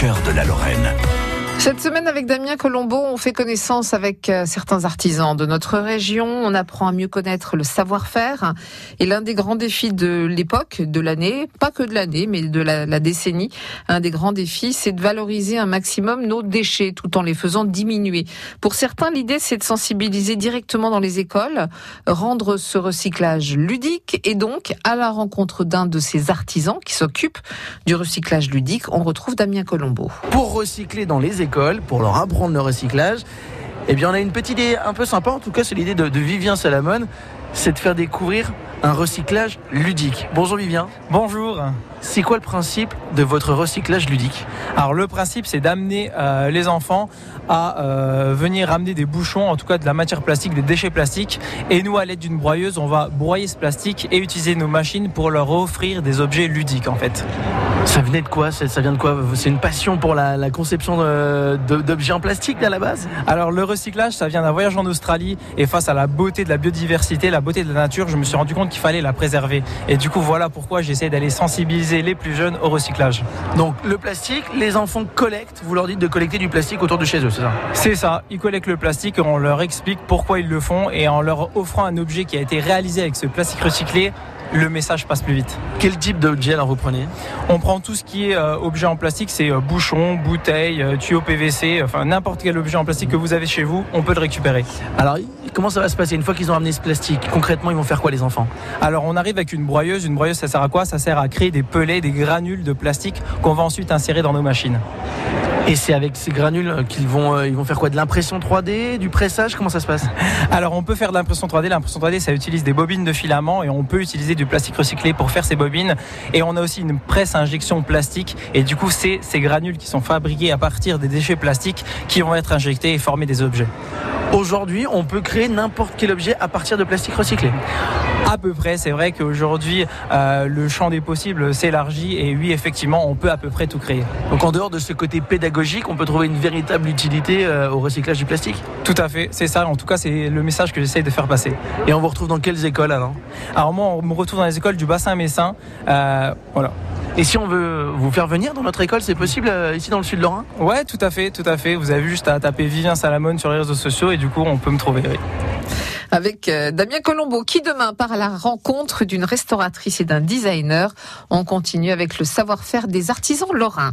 cœur de la Lorraine. Cette semaine, avec Damien Colombo, on fait connaissance avec euh, certains artisans de notre région. On apprend à mieux connaître le savoir-faire. Et l'un des grands défis de l'époque, de l'année, pas que de l'année, mais de la, décennie, un des grands défis, c'est de valoriser un maximum nos déchets tout en les faisant diminuer. Pour certains, l'idée, c'est de sensibiliser directement dans les écoles, rendre ce recyclage ludique et donc à la rencontre d'un de ces artisans qui s'occupe du recyclage ludique, on retrouve Damien Colombo. Pour recycler dans les écoles, pour leur apprendre le recyclage. Eh bien, on a une petite idée un peu sympa, en tout cas, c'est l'idée de, de Vivien Salamone, c'est de faire découvrir un recyclage ludique. Bonjour Vivien. Bonjour. C'est quoi le principe de votre recyclage ludique Alors le principe c'est d'amener euh, les enfants à euh, venir ramener des bouchons, en tout cas de la matière plastique, des déchets plastiques. Et nous à l'aide d'une broyeuse on va broyer ce plastique et utiliser nos machines pour leur offrir des objets ludiques en fait. Ça venait de quoi Ça vient de quoi? C'est une passion pour la, la conception d'objets en plastique à la base? Alors le recyclage ça vient d'un voyage en Australie et face à la beauté de la biodiversité, la beauté de la nature, je me suis rendu compte qu'il fallait la préserver. Et du coup voilà pourquoi j'essaie d'aller sensibiliser les plus jeunes au recyclage. Donc le plastique, les enfants collectent, vous leur dites de collecter du plastique autour de chez eux, c'est ça? C'est ça, ils collectent le plastique, on leur explique pourquoi ils le font et en leur offrant un objet qui a été réalisé avec ce plastique recyclé, le message passe plus vite. Quel type d'objet alors vous prenez? On prend tout ce qui est euh, objet en plastique, c'est euh, bouchons, bouteilles, euh, tuyaux PVC, enfin n'importe quel objet en plastique que vous avez chez vous, on peut le récupérer. Alors comment ça va se passer une fois qu'ils ont amené ce plastique? Concrètement, ils vont faire quoi les enfants? Alors on arrive avec une broyeuse, une broyeuse ça sert à quoi? Ça sert à créer des pelets, des granules de plastique qu'on va ensuite insérer dans nos machines. Et c'est avec ces granules qu'ils vont, euh, ils vont faire quoi De l'impression 3D, du pressage Comment ça se passe? Alors on peut faire de l'impression 3D. L'impression 3D, ça utilise des bobines de filament et on peut utiliser du plastique recyclé pour faire ces bobines. Et on a aussi une presse injection plastique. Et du coup, c'est ces granules qui sont fabriquées à partir des déchets plastiques qui vont être injectés et former des objets. Aujourd'hui, on peut créer n'importe quel objet à partir de plastique recyclé à peu près. C'est vrai qu'aujourd'hui, euh, le champ des possibles s'élargit et oui, effectivement, on peut à peu près tout créer. Donc en dehors de ce côté pédagogique, on peut trouver une véritable utilité euh, au recyclage du plastique Tout à fait, c'est ça. En tout cas, c'est le message que j'essaye de faire passer. Et on vous retrouve dans quelles écoles alors Alors moi, on me retrouve dans les écoles du bassin messin. Euh, voilà. Et si on veut vous faire venir dans notre école, c'est possible euh, ici dans le sud Lorrain? Ouais, tout à fait, tout à fait. Vous avez juste à taper Vivien Salamone sur les réseaux sociaux et du coup, on peut me trouver. Oui avec Damien Colombo qui demain part à la rencontre d'une restauratrice et d'un designer. On continue avec le savoir-faire des artisans lorrains.